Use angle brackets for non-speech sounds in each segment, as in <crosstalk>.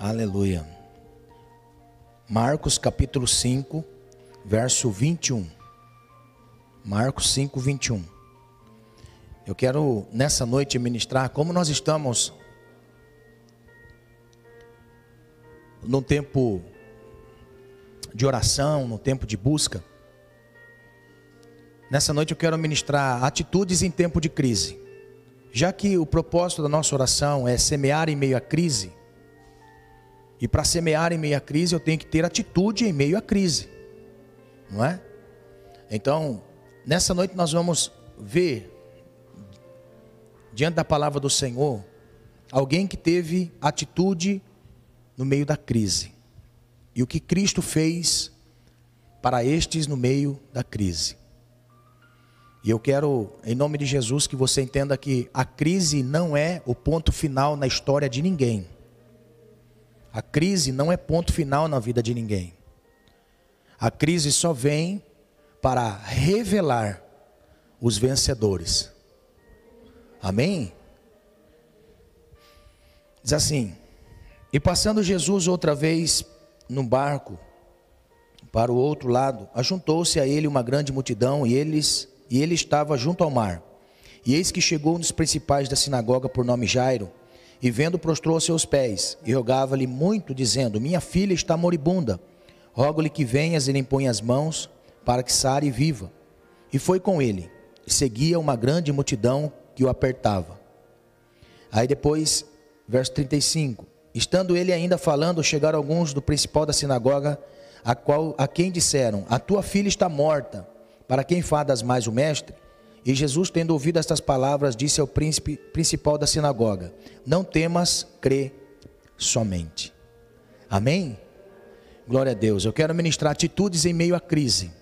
Aleluia. Marcos capítulo 5, verso 21. Marcos 5, 21. Eu quero nessa noite ministrar como nós estamos num tempo de oração, num tempo de busca. Nessa noite eu quero ministrar atitudes em tempo de crise. Já que o propósito da nossa oração é semear em meio à crise, e para semear em meio à crise, eu tenho que ter atitude em meio à crise. Não é? Então, nessa noite nós vamos ver diante da palavra do Senhor alguém que teve atitude no meio da crise. E o que Cristo fez para estes no meio da crise. E eu quero, em nome de Jesus, que você entenda que a crise não é o ponto final na história de ninguém. A crise não é ponto final na vida de ninguém. A crise só vem para revelar os vencedores. Amém? Diz assim: E passando Jesus outra vez no barco para o outro lado, ajuntou-se a ele uma grande multidão e eles e ele estava junto ao mar. E eis que chegou um dos principais da sinagoga por nome Jairo, e vendo, prostrou seus pés e rogava-lhe muito, dizendo: Minha filha está moribunda. Rogo-lhe que venhas e lhe impõe as mãos para que sare e viva. E foi com ele. E seguia uma grande multidão que o apertava. Aí depois, verso 35. Estando ele ainda falando, chegaram alguns do principal da sinagoga, a, qual, a quem disseram: A tua filha está morta. Para quem fadas mais o mestre? E Jesus, tendo ouvido estas palavras, disse ao príncipe principal da sinagoga: Não temas, crê somente. Amém? Glória a Deus. Eu quero ministrar atitudes em meio à crise.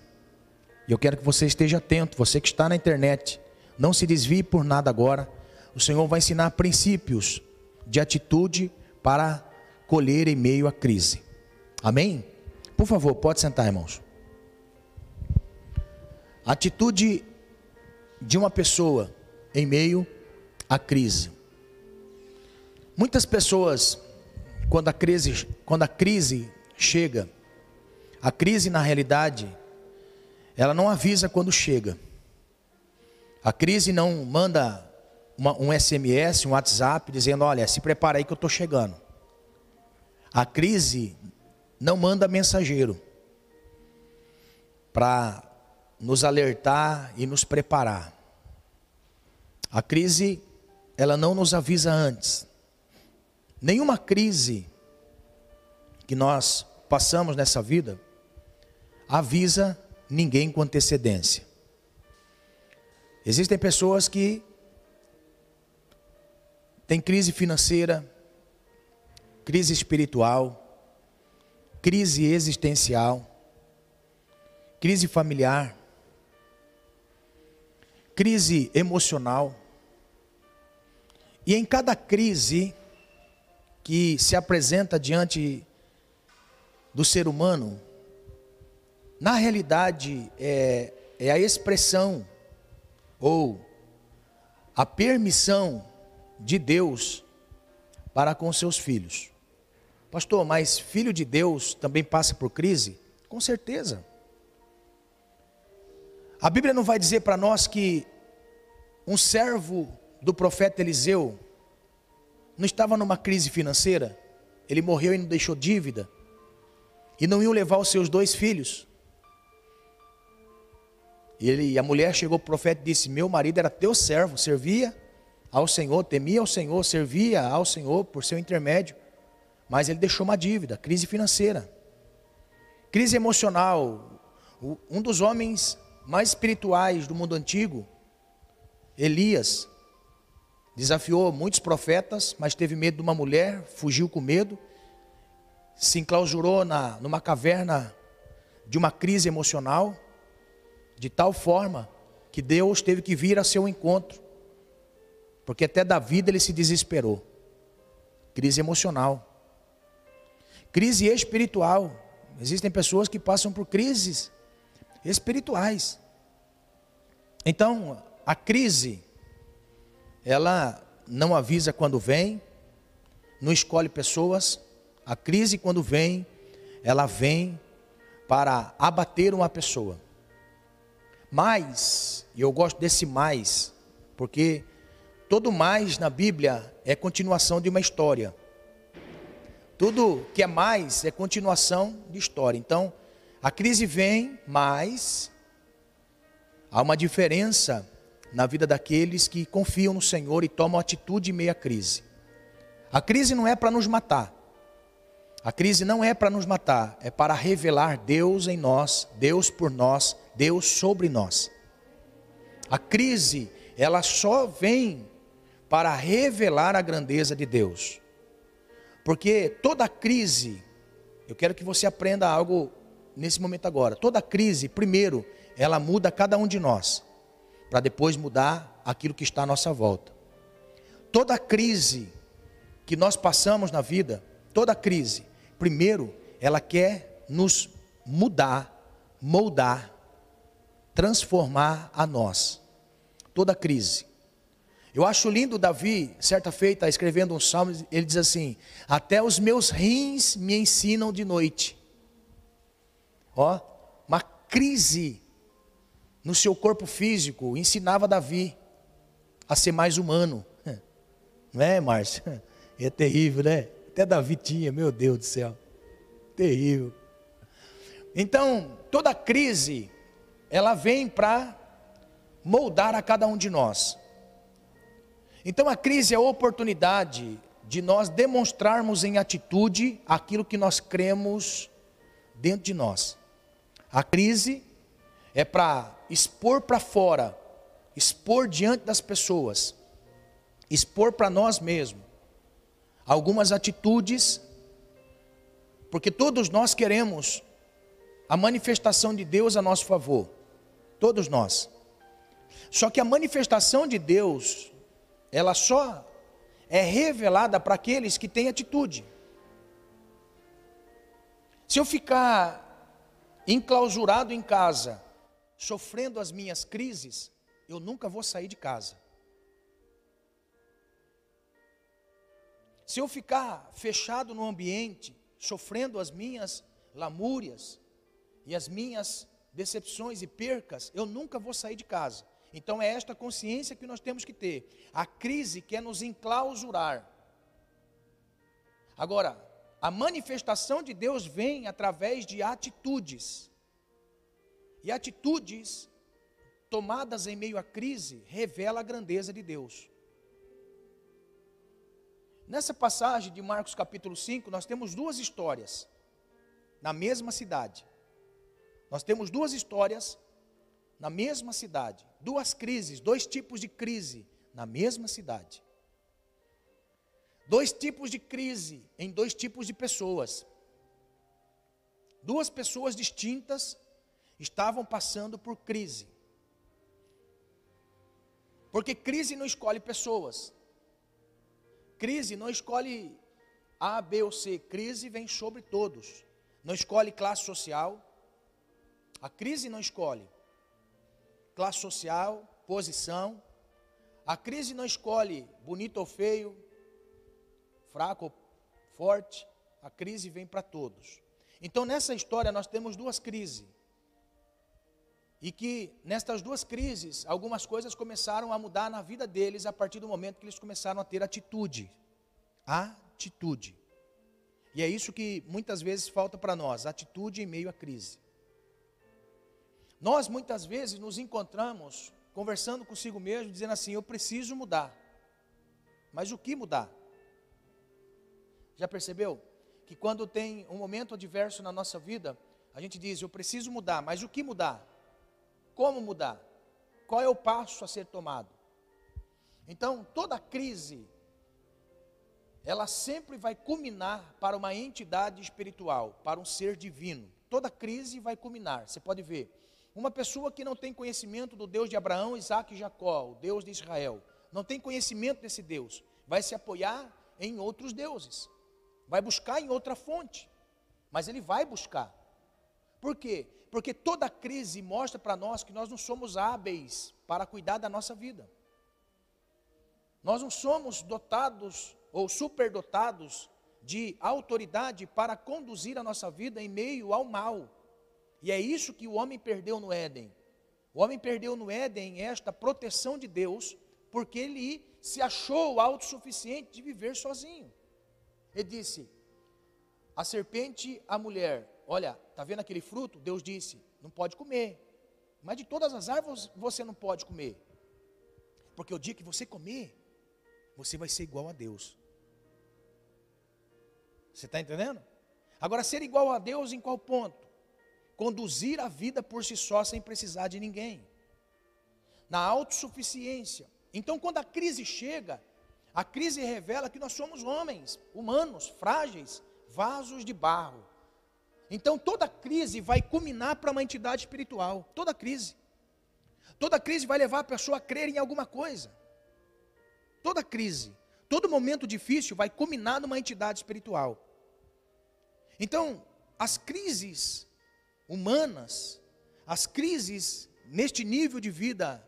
E eu quero que você esteja atento, você que está na internet, não se desvie por nada agora. O Senhor vai ensinar princípios de atitude para colher em meio à crise. Amém? Por favor, pode sentar, irmãos. Atitude de uma pessoa em meio à crise. Muitas pessoas, quando a crise, quando a crise chega, a crise na realidade, ela não avisa quando chega. A crise não manda uma, um SMS, um WhatsApp dizendo: olha, se prepara aí que eu estou chegando. A crise não manda mensageiro para nos alertar e nos preparar. A crise, ela não nos avisa antes. Nenhuma crise que nós passamos nessa vida avisa ninguém com antecedência. Existem pessoas que têm crise financeira, crise espiritual, crise existencial, crise familiar, crise emocional. E em cada crise que se apresenta diante do ser humano, na realidade é, é a expressão ou a permissão de Deus para com seus filhos. Pastor, mas filho de Deus também passa por crise? Com certeza. A Bíblia não vai dizer para nós que um servo do profeta Eliseu não estava numa crise financeira, ele morreu e não deixou dívida, e não iam levar os seus dois filhos. E ele, a mulher chegou para o profeta e disse: Meu marido era teu servo, servia ao Senhor, temia ao Senhor, servia ao Senhor por seu intermédio, mas ele deixou uma dívida, crise financeira, crise emocional. Um dos homens mais espirituais do mundo antigo, Elias, desafiou muitos profetas, mas teve medo de uma mulher, fugiu com medo, se enclausurou na, numa caverna de uma crise emocional, de tal forma que Deus teve que vir a seu encontro, porque até da vida ele se desesperou. Crise emocional, crise espiritual. Existem pessoas que passam por crises espirituais. Então, a crise, ela não avisa quando vem, não escolhe pessoas, A crise, quando vem, ela vem para abater uma pessoa. Mas, e eu gosto desse mais, porque todo mais na Bíblia é continuação de uma história. Tudo que é mais é continuação de história. Então, a crise vem, mas há uma diferença na vida daqueles que confiam no Senhor e tomam atitude em meio à crise. A crise não é para nos matar. A crise não é para nos matar, é para revelar Deus em nós, Deus por nós, Deus sobre nós. A crise, ela só vem para revelar a grandeza de Deus. Porque toda crise, eu quero que você aprenda algo nesse momento agora. Toda crise, primeiro, ela muda cada um de nós, para depois mudar aquilo que está à nossa volta. Toda crise que nós passamos na vida, toda crise, primeiro, ela quer nos mudar, moldar, transformar a nós. Toda crise. Eu acho lindo Davi, certa feita, escrevendo um salmo, ele diz assim: Até os meus rins me ensinam de noite. Ó, uma crise no seu corpo físico ensinava Davi a ser mais humano. <laughs> Não é, Márcio? <laughs> É terrível, né? Até Davi tinha, meu Deus do céu. Terrível. Então, toda crise, ela vem para moldar a cada um de nós. Então, a crise é a oportunidade de nós demonstrarmos em atitude aquilo que nós cremos dentro de nós. A crise é para expor para fora, expor diante das pessoas, expor para nós mesmos algumas atitudes, porque todos nós queremos a manifestação de Deus a nosso favor, todos nós. Só que a manifestação de Deus, ela só é revelada para aqueles que têm atitude. Se eu ficar enclausurado em casa, sofrendo as minhas crises, eu nunca vou sair de casa. Se eu ficar fechado no ambiente, sofrendo as minhas lamúrias e as minhas decepções e percas, eu nunca vou sair de casa. Então é esta consciência que nós temos que ter. A crise quer nos enclausurar. Agora, a manifestação de Deus vem através de atitudes. E atitudes tomadas em meio à crise revela a grandeza de Deus. Nessa passagem de Marcos capítulo 5, nós temos duas histórias na mesma cidade. Nós temos duas histórias na mesma cidade, duas crises, dois tipos de crise na mesma cidade. Dois tipos de crise em dois tipos de pessoas. Duas pessoas distintas estavam passando por crise. Porque crise não escolhe pessoas. Crise não escolhe A, B ou C. Crise vem sobre todos. Não escolhe classe social. A crise não escolhe classe social, posição. A crise não escolhe bonito ou feio, fraco ou forte. A crise vem para todos. Então, nessa história, nós temos duas crises. E que nestas duas crises, algumas coisas começaram a mudar na vida deles a partir do momento que eles começaram a ter atitude. Atitude. E é isso que muitas vezes falta para nós, atitude em meio à crise. Nós muitas vezes nos encontramos conversando consigo mesmo, dizendo assim: eu preciso mudar. Mas o que mudar? Já percebeu? Que quando tem um momento adverso na nossa vida, a gente diz: eu preciso mudar, mas o que mudar? Como mudar? Qual é o passo a ser tomado? Então, toda crise, ela sempre vai culminar para uma entidade espiritual, para um ser divino. Toda crise vai culminar. Você pode ver, uma pessoa que não tem conhecimento do Deus de Abraão, Isaac e Jacó, o Deus de Israel, não tem conhecimento desse Deus, vai se apoiar em outros deuses, vai buscar em outra fonte, mas ele vai buscar. Por quê? Porque toda crise mostra para nós que nós não somos hábeis para cuidar da nossa vida. Nós não somos dotados ou superdotados de autoridade para conduzir a nossa vida em meio ao mal. E é isso que o homem perdeu no Éden. O homem perdeu no Éden esta proteção de Deus, porque ele se achou autossuficiente de viver sozinho. Ele disse: a serpente, a mulher, olha, está vendo aquele fruto? Deus disse: não pode comer. Mas de todas as árvores você não pode comer. Porque o dia que você comer, você vai ser igual a Deus. Você está entendendo? Agora, ser igual a Deus em qual ponto? Conduzir a vida por si só sem precisar de ninguém. Na autossuficiência. Então, quando a crise chega, a crise revela que nós somos homens, humanos, frágeis, vasos de barro. Então toda crise vai culminar para uma entidade espiritual. Toda crise. Toda crise vai levar a pessoa a crer em alguma coisa. Toda crise, todo momento difícil vai culminar numa entidade espiritual. Então, as crises humanas, as crises neste nível de vida,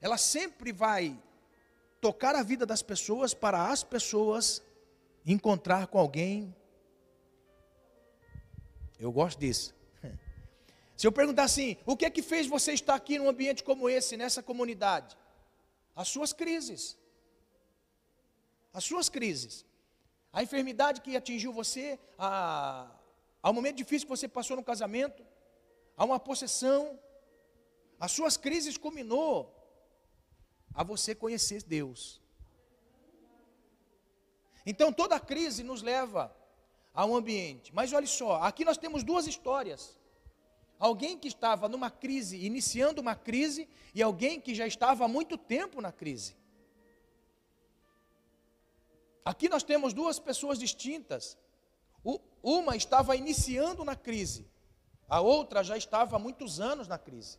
ela sempre vai tocar a vida das pessoas para as pessoas encontrar com alguém. Eu gosto disso. <laughs> Se eu perguntar assim, o que é que fez você estar aqui num ambiente como esse, nessa comunidade? As suas crises. As suas crises. A enfermidade que atingiu você, a, ao momento difícil que você passou no casamento, a uma possessão. As suas crises culminou a você conhecer Deus. Então toda crise nos leva a um ambiente. Mas olha só, aqui nós temos duas histórias. Alguém que estava numa crise, iniciando uma crise, e alguém que já estava há muito tempo na crise. Aqui nós temos duas pessoas distintas. Uma estava iniciando na crise, a outra já estava há muitos anos na crise.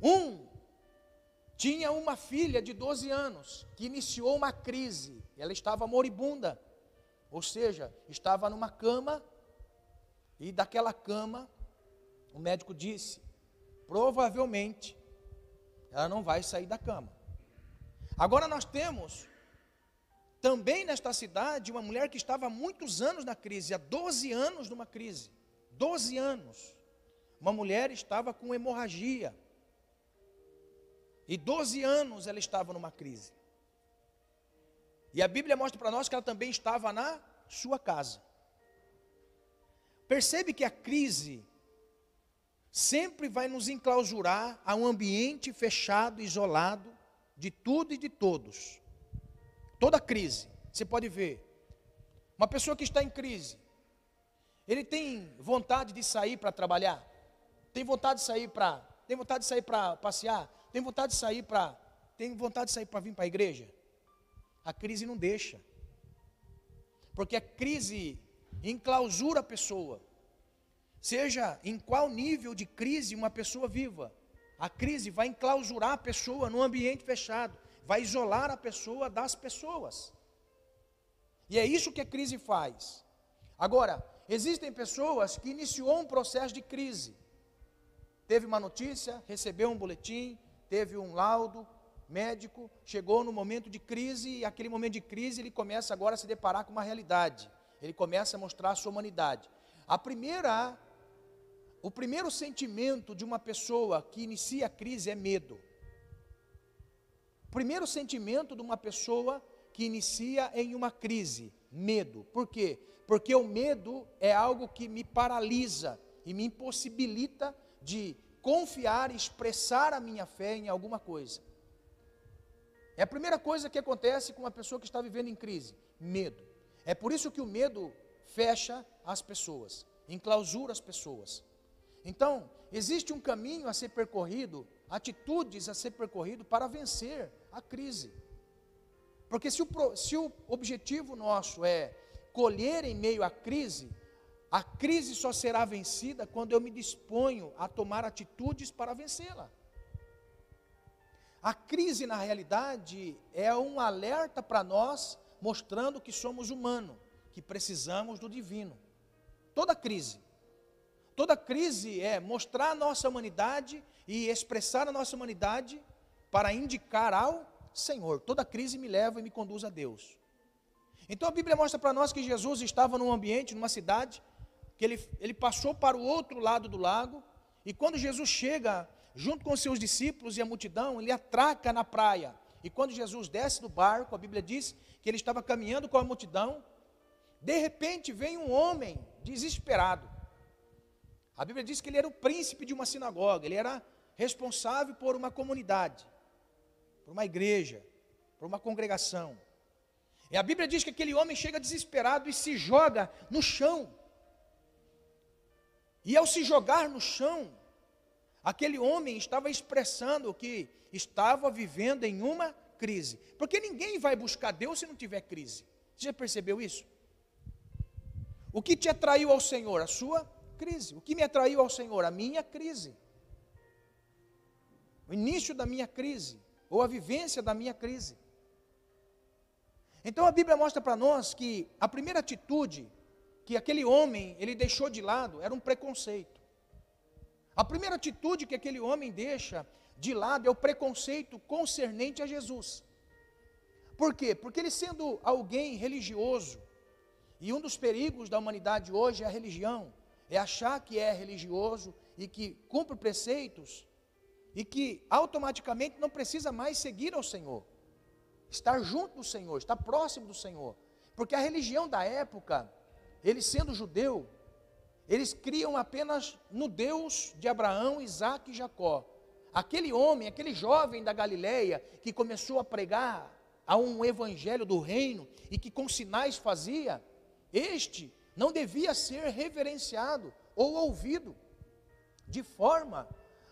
Um tinha uma filha de 12 anos que iniciou uma crise, ela estava moribunda, ou seja, estava numa cama, e daquela cama, o médico disse: provavelmente ela não vai sair da cama. Agora nós temos também nesta cidade uma mulher que estava há muitos anos na crise, há 12 anos numa crise. 12 anos. Uma mulher estava com hemorragia. E 12 anos ela estava numa crise. E a Bíblia mostra para nós que ela também estava na sua casa. Percebe que a crise sempre vai nos enclausurar a um ambiente fechado, isolado de tudo e de todos. Toda crise, você pode ver. Uma pessoa que está em crise, ele tem vontade de sair para trabalhar, tem vontade de sair para, tem vontade de sair para passear, tem vontade de sair para. Tem vontade de sair para vir para a igreja? A crise não deixa. Porque a crise enclausura a pessoa. Seja em qual nível de crise uma pessoa viva. A crise vai enclausurar a pessoa num ambiente fechado. Vai isolar a pessoa das pessoas. E é isso que a crise faz. Agora, existem pessoas que iniciou um processo de crise. Teve uma notícia, recebeu um boletim, teve um laudo médico, chegou no momento de crise, e aquele momento de crise ele começa agora a se deparar com uma realidade. Ele começa a mostrar a sua humanidade. A primeira o primeiro sentimento de uma pessoa que inicia a crise é medo. O primeiro sentimento de uma pessoa que inicia em uma crise, medo. Por quê? Porque o medo é algo que me paralisa e me impossibilita de confiar e expressar a minha fé em alguma coisa. É a primeira coisa que acontece com uma pessoa que está vivendo em crise: medo. É por isso que o medo fecha as pessoas, enclausura as pessoas. Então, existe um caminho a ser percorrido, atitudes a ser percorrido para vencer a crise. Porque se o, se o objetivo nosso é colher em meio à crise, a crise só será vencida quando eu me disponho a tomar atitudes para vencê-la. A crise, na realidade, é um alerta para nós, mostrando que somos humanos, que precisamos do divino. Toda crise. Toda crise é mostrar a nossa humanidade e expressar a nossa humanidade para indicar ao Senhor. Toda crise me leva e me conduz a Deus. Então a Bíblia mostra para nós que Jesus estava num ambiente, numa cidade, que ele, ele passou para o outro lado do lago, e quando Jesus chega junto com seus discípulos e a multidão, ele atraca na praia. E quando Jesus desce do barco, a Bíblia diz que ele estava caminhando com a multidão, de repente vem um homem desesperado. A Bíblia diz que ele era o príncipe de uma sinagoga, ele era responsável por uma comunidade, por uma igreja, por uma congregação. E a Bíblia diz que aquele homem chega desesperado e se joga no chão. E ao se jogar no chão, aquele homem estava expressando que estava vivendo em uma crise. Porque ninguém vai buscar Deus se não tiver crise. Você já percebeu isso? O que te atraiu ao Senhor? A sua crise. O que me atraiu ao Senhor? A minha crise. O início da minha crise, ou a vivência da minha crise. Então a Bíblia mostra para nós que a primeira atitude que aquele homem ele deixou de lado era um preconceito. A primeira atitude que aquele homem deixa de lado é o preconceito concernente a Jesus. Por quê? Porque ele sendo alguém religioso, e um dos perigos da humanidade hoje é a religião, é achar que é religioso e que cumpre preceitos e que automaticamente não precisa mais seguir ao Senhor estar junto do Senhor, estar próximo do Senhor. Porque a religião da época, eles sendo judeu, eles criam apenas no Deus de Abraão, Isaac e Jacó. Aquele homem, aquele jovem da Galileia que começou a pregar a um evangelho do reino e que com sinais fazia, este não devia ser reverenciado ou ouvido, de forma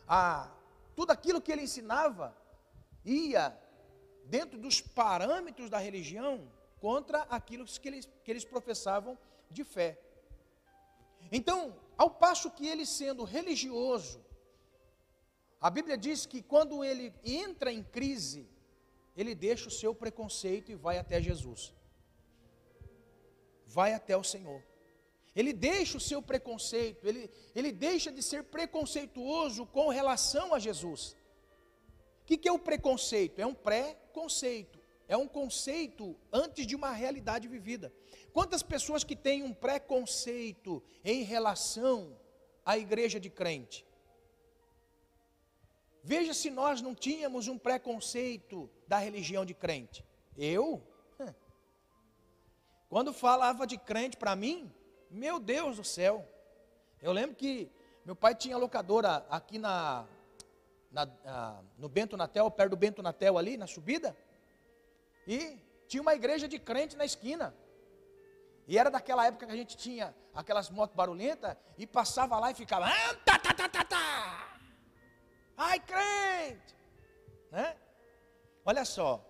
a tudo aquilo que ele ensinava ia dentro dos parâmetros da religião contra aquilo que eles, que eles professavam de fé. Então, ao passo que ele sendo religioso, a Bíblia diz que quando ele entra em crise, ele deixa o seu preconceito e vai até Jesus. Vai até o Senhor. Ele deixa o seu preconceito, ele, ele deixa de ser preconceituoso com relação a Jesus. O que, que é o preconceito? É um pré conceito, é um conceito antes de uma realidade vivida. Quantas pessoas que têm um preconceito em relação à igreja de crente? Veja se nós não tínhamos um preconceito da religião de crente. Eu? Quando falava de crente para mim, meu Deus do céu. Eu lembro que meu pai tinha locadora aqui na na, no Bento Natel, perto do Bento Natel ali, na subida, e tinha uma igreja de crente na esquina. E era daquela época que a gente tinha aquelas motos barulhentas e passava lá e ficava. Ah, tá, tá, tá, tá, tá. Ai, crente! Né? Olha só.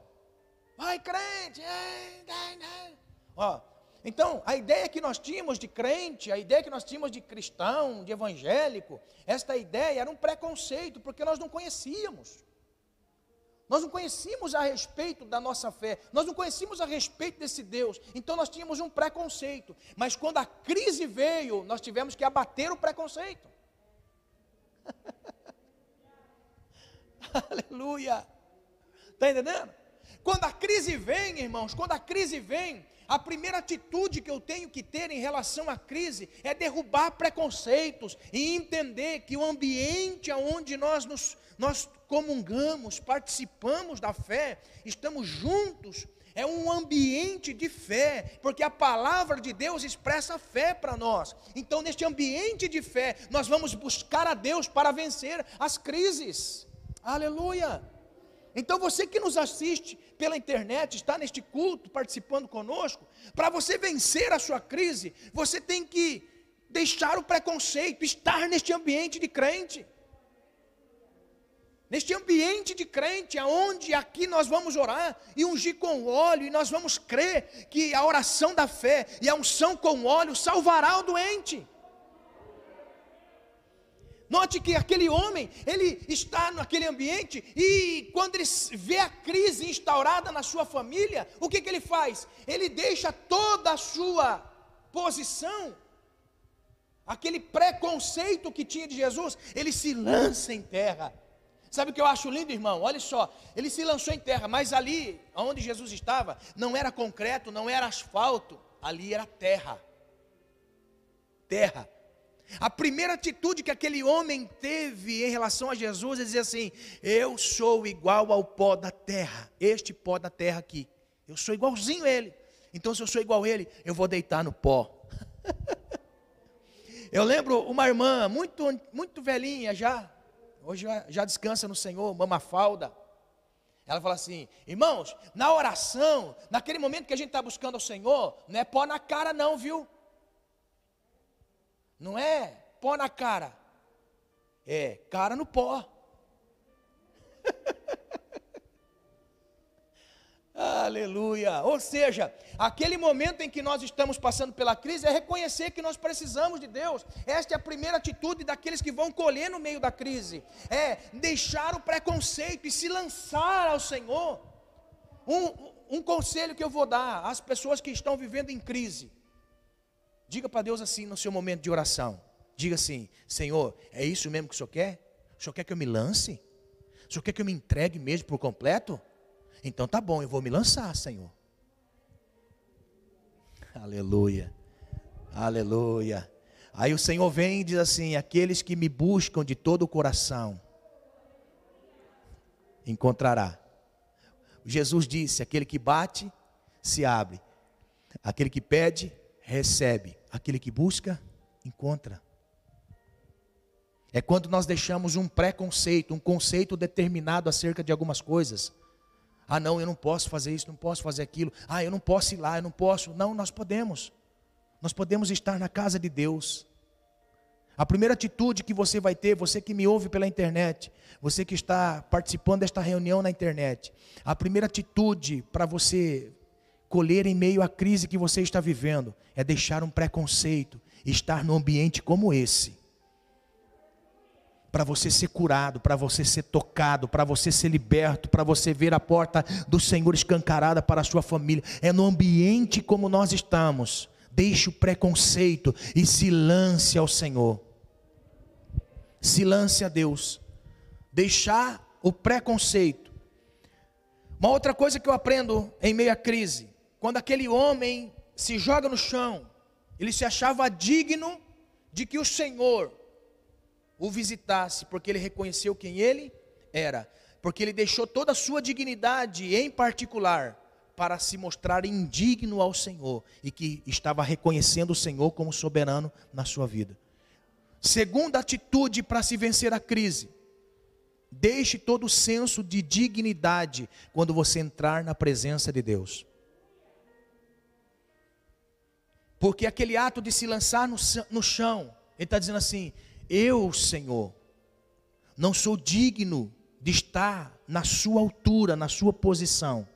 Ai, crente! Ai, ai, ai. Ó, então, a ideia que nós tínhamos de crente, a ideia que nós tínhamos de cristão, de evangélico, esta ideia era um preconceito, porque nós não conhecíamos. Nós não conhecíamos a respeito da nossa fé, nós não conhecíamos a respeito desse Deus, então nós tínhamos um preconceito. Mas quando a crise veio, nós tivemos que abater o preconceito. <laughs> Aleluia! Está entendendo? Quando a crise vem, irmãos, quando a crise vem, a primeira atitude que eu tenho que ter em relação à crise é derrubar preconceitos e entender que o ambiente onde nós nos nós comungamos, participamos da fé, estamos juntos, é um ambiente de fé, porque a palavra de Deus expressa fé para nós. Então, neste ambiente de fé, nós vamos buscar a Deus para vencer as crises. Aleluia! Então você que nos assiste pela internet, está neste culto participando conosco, para você vencer a sua crise, você tem que deixar o preconceito, estar neste ambiente de crente. Neste ambiente de crente, aonde aqui nós vamos orar e ungir com óleo, e nós vamos crer que a oração da fé e a unção com óleo salvará o doente. Note que aquele homem, ele está naquele ambiente e quando ele vê a crise instaurada na sua família, o que, que ele faz? Ele deixa toda a sua posição, aquele preconceito que tinha de Jesus, ele se lança em terra. Sabe o que eu acho lindo, irmão? Olha só, ele se lançou em terra, mas ali, onde Jesus estava, não era concreto, não era asfalto, ali era terra. Terra. A primeira atitude que aquele homem teve em relação a Jesus é dizer assim: Eu sou igual ao pó da terra, este pó da terra aqui. Eu sou igualzinho a ele. Então, se eu sou igual a ele, eu vou deitar no pó. <laughs> eu lembro uma irmã, muito, muito velhinha já, hoje já descansa no Senhor, mama falda. Ela fala assim: irmãos, na oração, naquele momento que a gente está buscando ao Senhor, não é pó na cara, não, viu? Não é pó na cara, é cara no pó. <laughs> Aleluia. Ou seja, aquele momento em que nós estamos passando pela crise é reconhecer que nós precisamos de Deus. Esta é a primeira atitude daqueles que vão colher no meio da crise. É deixar o preconceito e se lançar ao Senhor. Um, um conselho que eu vou dar às pessoas que estão vivendo em crise. Diga para Deus assim no seu momento de oração. Diga assim: Senhor, é isso mesmo que o Senhor quer? O Senhor quer que eu me lance? O Senhor quer que eu me entregue mesmo por completo? Então tá bom, eu vou me lançar, Senhor. Aleluia. Aleluia. Aí o Senhor vem e diz assim: aqueles que me buscam de todo o coração, encontrará. Jesus disse: aquele que bate, se abre. Aquele que pede, recebe. Aquele que busca, encontra. É quando nós deixamos um preconceito, um conceito determinado acerca de algumas coisas. Ah, não, eu não posso fazer isso, não posso fazer aquilo. Ah, eu não posso ir lá, eu não posso. Não, nós podemos. Nós podemos estar na casa de Deus. A primeira atitude que você vai ter, você que me ouve pela internet, você que está participando desta reunião na internet, a primeira atitude para você colher em meio à crise que você está vivendo é deixar um preconceito, estar num ambiente como esse para você ser curado, para você ser tocado, para você ser liberto, para você ver a porta do Senhor escancarada para a sua família. É no ambiente como nós estamos. Deixe o preconceito e se lance ao Senhor. Se lance a Deus. Deixar o preconceito. Uma outra coisa que eu aprendo em meio à crise, quando aquele homem se joga no chão, ele se achava digno de que o Senhor o visitasse, porque ele reconheceu quem ele era, porque ele deixou toda a sua dignidade, em particular, para se mostrar indigno ao Senhor e que estava reconhecendo o Senhor como soberano na sua vida. Segunda atitude para se vencer a crise: deixe todo o senso de dignidade quando você entrar na presença de Deus. Porque aquele ato de se lançar no, no chão, ele está dizendo assim: eu, Senhor, não sou digno de estar na sua altura, na sua posição.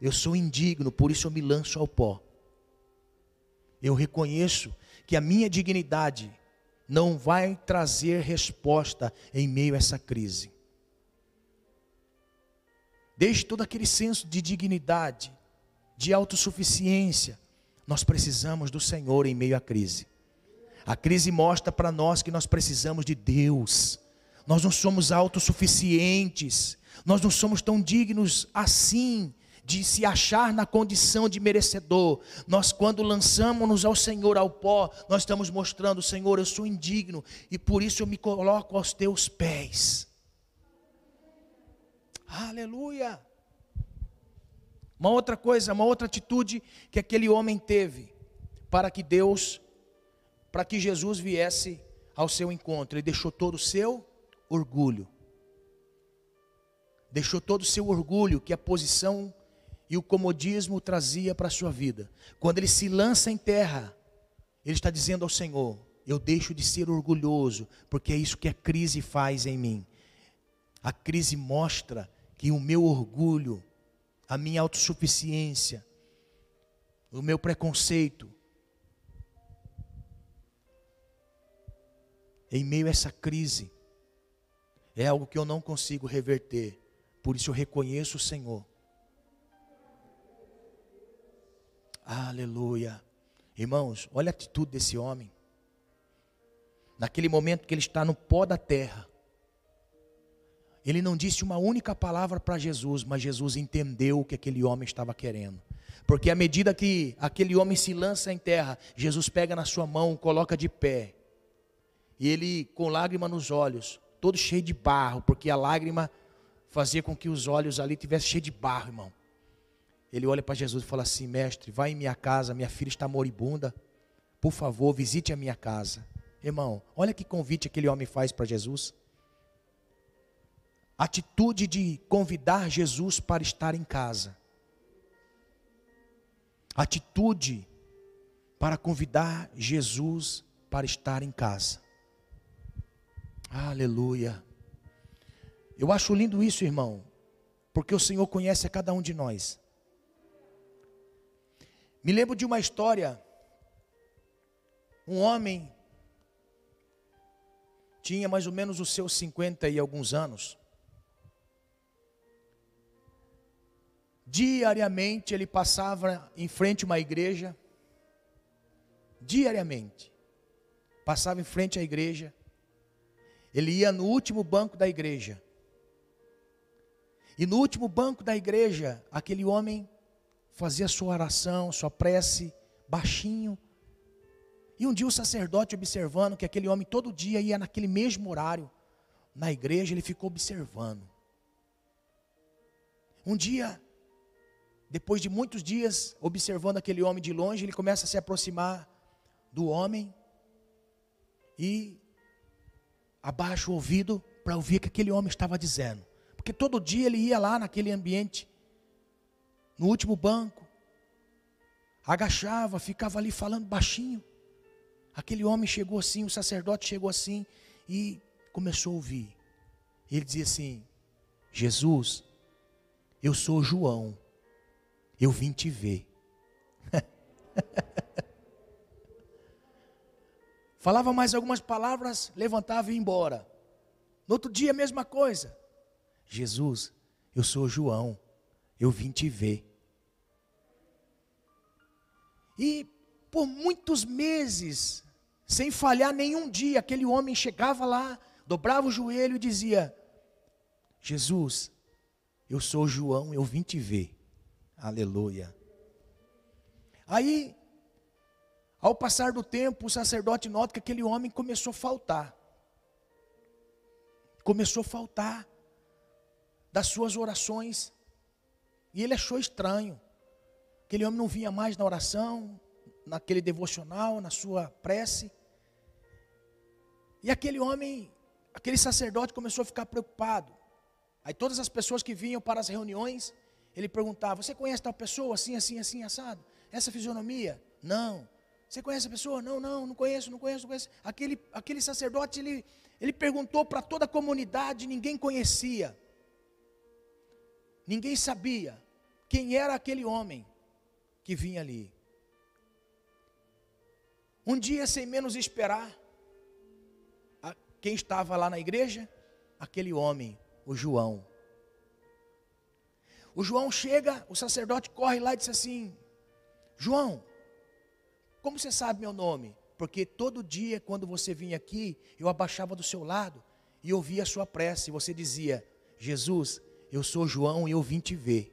Eu sou indigno, por isso eu me lanço ao pó. Eu reconheço que a minha dignidade não vai trazer resposta em meio a essa crise. Deixe todo aquele senso de dignidade, de autossuficiência. Nós precisamos do Senhor em meio à crise. A crise mostra para nós que nós precisamos de Deus. Nós não somos autossuficientes. Nós não somos tão dignos assim de se achar na condição de merecedor. Nós, quando lançamos-nos ao Senhor, ao pó, nós estamos mostrando: Senhor, eu sou indigno e por isso eu me coloco aos teus pés. Aleluia. Uma outra coisa, uma outra atitude que aquele homem teve para que Deus para que Jesus viesse ao seu encontro. Ele deixou todo o seu orgulho. Deixou todo o seu orgulho que a posição e o comodismo trazia para a sua vida. Quando ele se lança em terra, ele está dizendo ao Senhor: Eu deixo de ser orgulhoso, porque é isso que a crise faz em mim. A crise mostra que o meu orgulho, a minha autossuficiência, o meu preconceito, em meio a essa crise, é algo que eu não consigo reverter. Por isso eu reconheço o Senhor. Aleluia. Irmãos, olha a atitude desse homem. Naquele momento que ele está no pó da terra, ele não disse uma única palavra para Jesus, mas Jesus entendeu o que aquele homem estava querendo. Porque à medida que aquele homem se lança em terra, Jesus pega na sua mão, coloca de pé. E ele, com lágrima nos olhos, todo cheio de barro, porque a lágrima fazia com que os olhos ali tivessem cheio de barro, irmão. Ele olha para Jesus e fala assim: Mestre, vai em minha casa, minha filha está moribunda. Por favor, visite a minha casa. Irmão, olha que convite aquele homem faz para Jesus. Atitude de convidar Jesus para estar em casa. Atitude para convidar Jesus para estar em casa. Aleluia. Eu acho lindo isso, irmão, porque o Senhor conhece a cada um de nós. Me lembro de uma história. Um homem tinha mais ou menos os seus 50 e alguns anos. Diariamente ele passava em frente a uma igreja. Diariamente. Passava em frente à igreja. Ele ia no último banco da igreja. E no último banco da igreja, aquele homem fazia sua oração, sua prece, baixinho. E um dia o sacerdote, observando que aquele homem todo dia ia naquele mesmo horário na igreja, ele ficou observando. Um dia, depois de muitos dias observando aquele homem de longe, ele começa a se aproximar do homem e abaixa o ouvido para ouvir o que aquele homem estava dizendo. Porque todo dia ele ia lá naquele ambiente no último banco, agachava, ficava ali falando baixinho. Aquele homem chegou assim, o sacerdote chegou assim e começou a ouvir. Ele dizia assim: Jesus, eu sou João, eu vim te ver. <laughs> Falava mais algumas palavras, levantava e ia embora. No outro dia, a mesma coisa. Jesus, eu sou João, eu vim te ver. E por muitos meses, sem falhar nenhum dia, aquele homem chegava lá, dobrava o joelho e dizia: Jesus, eu sou João, eu vim te ver. Aleluia. Aí, ao passar do tempo, o sacerdote nota que aquele homem começou a faltar. Começou a faltar das suas orações. E ele achou estranho. Aquele homem não vinha mais na oração, naquele devocional, na sua prece. E aquele homem, aquele sacerdote começou a ficar preocupado. Aí todas as pessoas que vinham para as reuniões, ele perguntava: Você conhece tal pessoa, assim, assim, assim, assado? Essa fisionomia? Não. Você conhece a pessoa? Não, não, não conheço, não conheço, não conheço. Aquele, aquele sacerdote, ele, ele perguntou para toda a comunidade, ninguém conhecia. Ninguém sabia quem era aquele homem que vinha ali. Um dia, sem menos esperar, quem estava lá na igreja? Aquele homem, o João. O João chega, o sacerdote corre lá e diz assim: João, como você sabe meu nome? Porque todo dia, quando você vinha aqui, eu abaixava do seu lado e ouvia a sua prece. E você dizia: Jesus, eu sou João e eu vim te ver.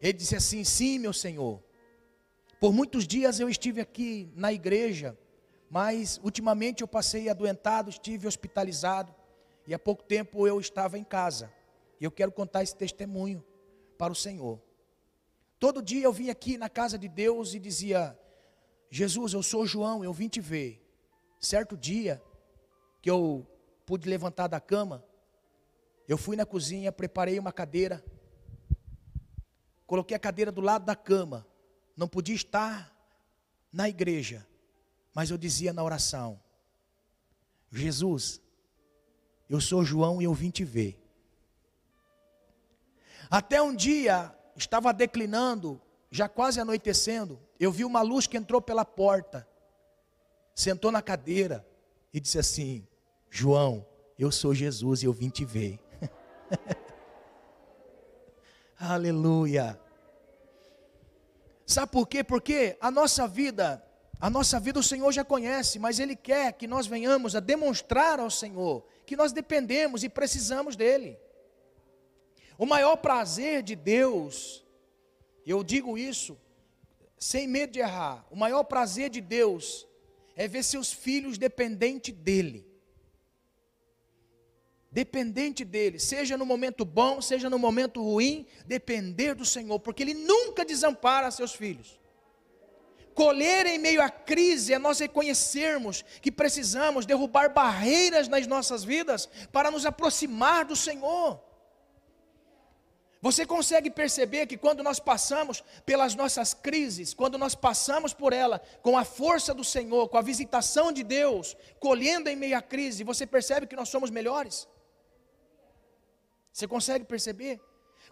Ele disse assim: Sim, meu Senhor. Por muitos dias eu estive aqui na igreja, mas ultimamente eu passei adoentado, estive hospitalizado, e há pouco tempo eu estava em casa. E eu quero contar esse testemunho para o Senhor. Todo dia eu vinha aqui na casa de Deus e dizia: Jesus, eu sou João, eu vim te ver. Certo dia que eu pude levantar da cama, eu fui na cozinha, preparei uma cadeira, Coloquei a cadeira do lado da cama. Não podia estar na igreja. Mas eu dizia na oração: Jesus, eu sou João e eu vim te ver. Até um dia, estava declinando, já quase anoitecendo, eu vi uma luz que entrou pela porta, sentou na cadeira e disse assim: João, eu sou Jesus e eu vim te ver. <laughs> Aleluia. Sabe por quê? Porque a nossa vida A nossa vida o Senhor já conhece, mas Ele quer que nós venhamos a demonstrar ao Senhor que nós dependemos e precisamos dEle. O maior prazer de Deus, eu digo isso sem medo de errar, o maior prazer de Deus é ver seus filhos dependentes dEle. Dependente dele, seja no momento bom, seja no momento ruim, depender do Senhor, porque Ele nunca desampara seus filhos. Colher em meio à crise é nós reconhecermos que precisamos derrubar barreiras nas nossas vidas para nos aproximar do Senhor. Você consegue perceber que quando nós passamos pelas nossas crises, quando nós passamos por ela com a força do Senhor, com a visitação de Deus, colhendo em meio à crise, você percebe que nós somos melhores? Você consegue perceber?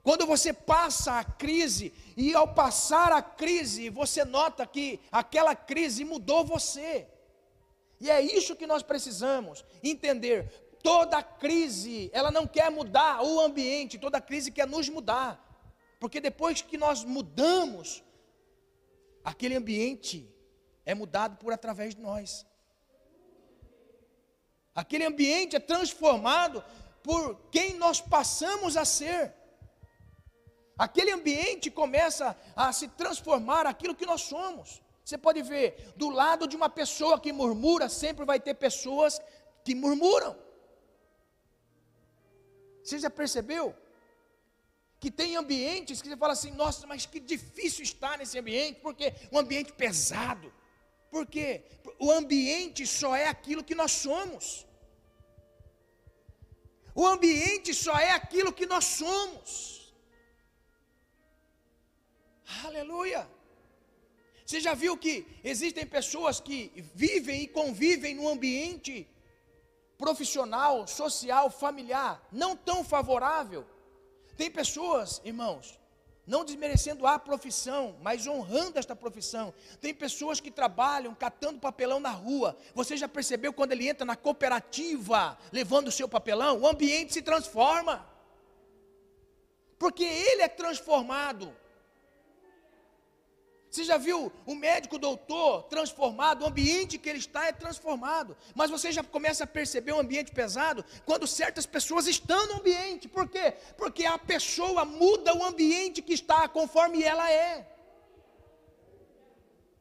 Quando você passa a crise, e ao passar a crise, você nota que aquela crise mudou você. E é isso que nós precisamos entender. Toda crise, ela não quer mudar o ambiente, toda crise quer nos mudar. Porque depois que nós mudamos, aquele ambiente é mudado por através de nós. Aquele ambiente é transformado por quem nós passamos a ser. Aquele ambiente começa a se transformar aquilo que nós somos. Você pode ver, do lado de uma pessoa que murmura, sempre vai ter pessoas que murmuram. Você já percebeu? Que tem ambientes que você fala assim, nossa, mas que difícil estar nesse ambiente, porque um ambiente pesado. Por quê? O ambiente só é aquilo que nós somos. O ambiente só é aquilo que nós somos. Aleluia. Você já viu que existem pessoas que vivem e convivem num ambiente profissional, social, familiar não tão favorável? Tem pessoas, irmãos, não desmerecendo a profissão, mas honrando esta profissão. Tem pessoas que trabalham catando papelão na rua. Você já percebeu quando ele entra na cooperativa, levando o seu papelão? O ambiente se transforma. Porque ele é transformado. Você já viu o médico doutor transformado, o ambiente que ele está é transformado. Mas você já começa a perceber um ambiente pesado quando certas pessoas estão no ambiente. Por quê? Porque a pessoa muda o ambiente que está conforme ela é.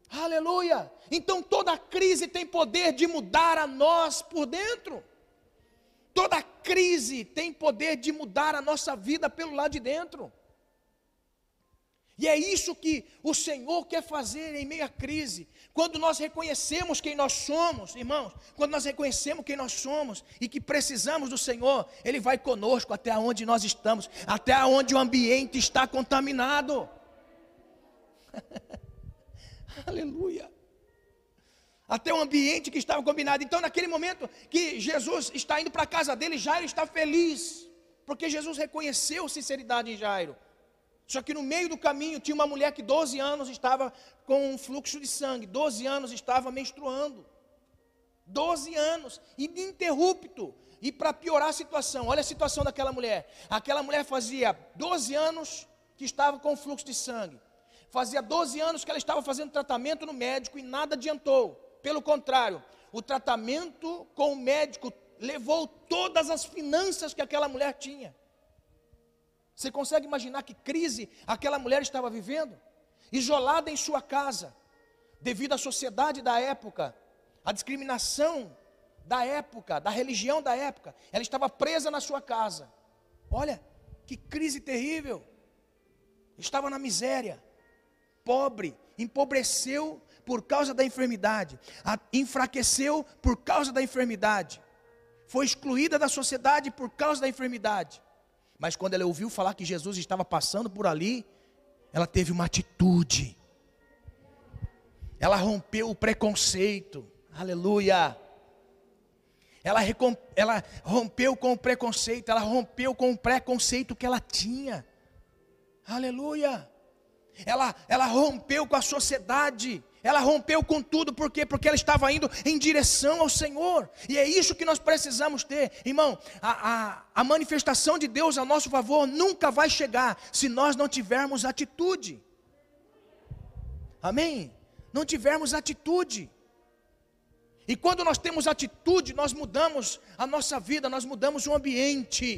Aleluia! Então toda crise tem poder de mudar a nós por dentro. Toda crise tem poder de mudar a nossa vida pelo lado de dentro. E é isso que o Senhor quer fazer em meio à crise. Quando nós reconhecemos quem nós somos, irmãos, quando nós reconhecemos quem nós somos e que precisamos do Senhor, Ele vai conosco até onde nós estamos, até onde o ambiente está contaminado. <laughs> Aleluia. Até o ambiente que estava combinado. Então, naquele momento que Jesus está indo para a casa dele, Jairo está feliz, porque Jesus reconheceu sinceridade em Jairo. Só que no meio do caminho tinha uma mulher que 12 anos estava com um fluxo de sangue, 12 anos estava menstruando. 12 anos, ininterrupto. E para piorar a situação, olha a situação daquela mulher. Aquela mulher fazia 12 anos que estava com fluxo de sangue. Fazia 12 anos que ela estava fazendo tratamento no médico e nada adiantou. Pelo contrário, o tratamento com o médico levou todas as finanças que aquela mulher tinha. Você consegue imaginar que crise aquela mulher estava vivendo? Isolada em sua casa, devido à sociedade da época, à discriminação da época, da religião da época, ela estava presa na sua casa. Olha, que crise terrível. Estava na miséria, pobre, empobreceu por causa da enfermidade, enfraqueceu por causa da enfermidade, foi excluída da sociedade por causa da enfermidade. Mas quando ela ouviu falar que Jesus estava passando por ali, ela teve uma atitude. Ela rompeu o preconceito. Aleluia. Ela, ela rompeu com o preconceito, ela rompeu com o preconceito que ela tinha. Aleluia. Ela, ela rompeu com a sociedade ela rompeu com tudo, por quê? Porque ela estava indo em direção ao Senhor, e é isso que nós precisamos ter, irmão. A, a, a manifestação de Deus a nosso favor nunca vai chegar se nós não tivermos atitude, amém? não tivermos atitude. E quando nós temos atitude, nós mudamos a nossa vida, nós mudamos o ambiente.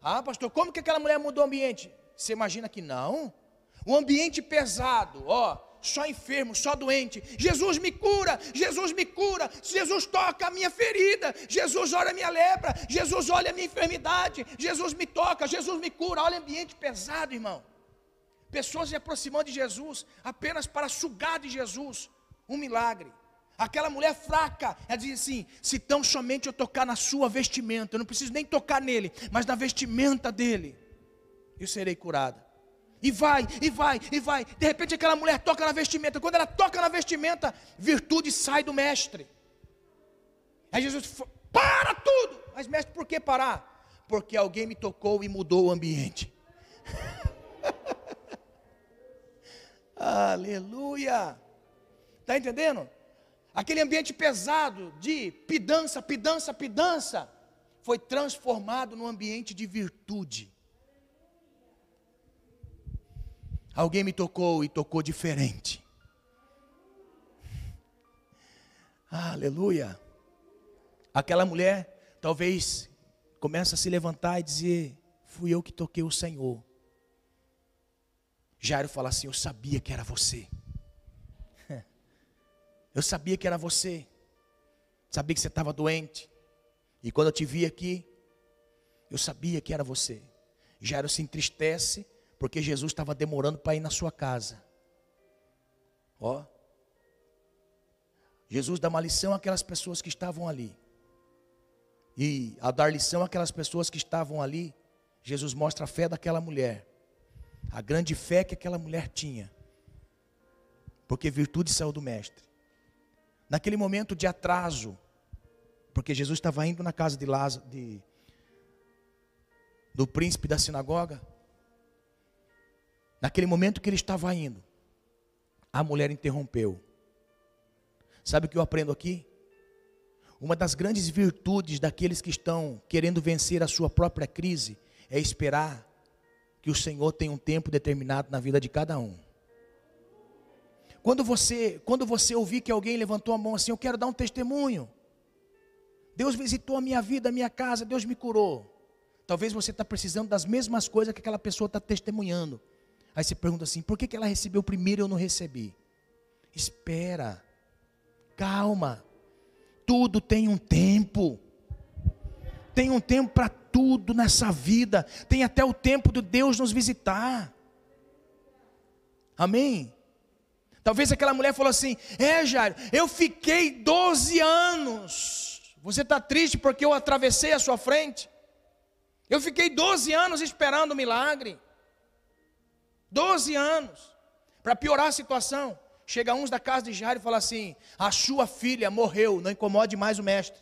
Ah, pastor, como que aquela mulher mudou o ambiente? Você imagina que não? O ambiente pesado, ó, só enfermo, só doente. Jesus me cura, Jesus me cura. Jesus toca a minha ferida, Jesus olha a minha lepra, Jesus olha a minha enfermidade, Jesus me toca, Jesus me cura. Olha o ambiente pesado, irmão. Pessoas se aproximando de Jesus apenas para sugar de Jesus um milagre. Aquela mulher fraca, ela diz assim: se tão somente eu tocar na sua vestimenta, eu não preciso nem tocar nele, mas na vestimenta dele, eu serei curada. E vai, e vai, e vai. De repente aquela mulher toca na vestimenta. Quando ela toca na vestimenta, virtude sai do mestre. Aí Jesus para tudo. Mas mestre, por que parar? Porque alguém me tocou e mudou o ambiente. <laughs> Aleluia. Está entendendo? Aquele ambiente pesado de pidança, pidança, pidança, foi transformado num ambiente de virtude. Alguém me tocou e tocou diferente. Aleluia. Aquela mulher talvez começa a se levantar e dizer: Fui eu que toquei o Senhor. Jairo fala assim: Eu sabia que era você. <laughs> Eu sabia que era você. Sabia que você estava doente. E quando eu te vi aqui, eu sabia que era você. Jairo se entristece porque Jesus estava demorando para ir na sua casa. Ó. Jesus dá uma lição àquelas pessoas que estavam ali. E ao dar lição àquelas pessoas que estavam ali, Jesus mostra a fé daquela mulher. A grande fé que aquela mulher tinha. Porque virtude saiu do mestre. Naquele momento de atraso, porque Jesus estava indo na casa de Lázaro, de, do príncipe da sinagoga, Naquele momento que ele estava indo, a mulher interrompeu. Sabe o que eu aprendo aqui? Uma das grandes virtudes daqueles que estão querendo vencer a sua própria crise é esperar que o Senhor tenha um tempo determinado na vida de cada um. Quando você, quando você ouvir que alguém levantou a mão assim, eu quero dar um testemunho. Deus visitou a minha vida, a minha casa, Deus me curou. Talvez você está precisando das mesmas coisas que aquela pessoa está testemunhando. Aí você pergunta assim: por que, que ela recebeu primeiro e eu não recebi? Espera, calma, tudo tem um tempo. Tem um tempo para tudo nessa vida. Tem até o tempo de Deus nos visitar. Amém? Talvez aquela mulher falou assim: É, Jairo, eu fiquei 12 anos. Você está triste porque eu atravessei a sua frente? Eu fiquei 12 anos esperando o milagre. 12 anos. Para piorar a situação, chega uns da casa de Jairo e fala assim: A sua filha morreu, não incomode mais o mestre.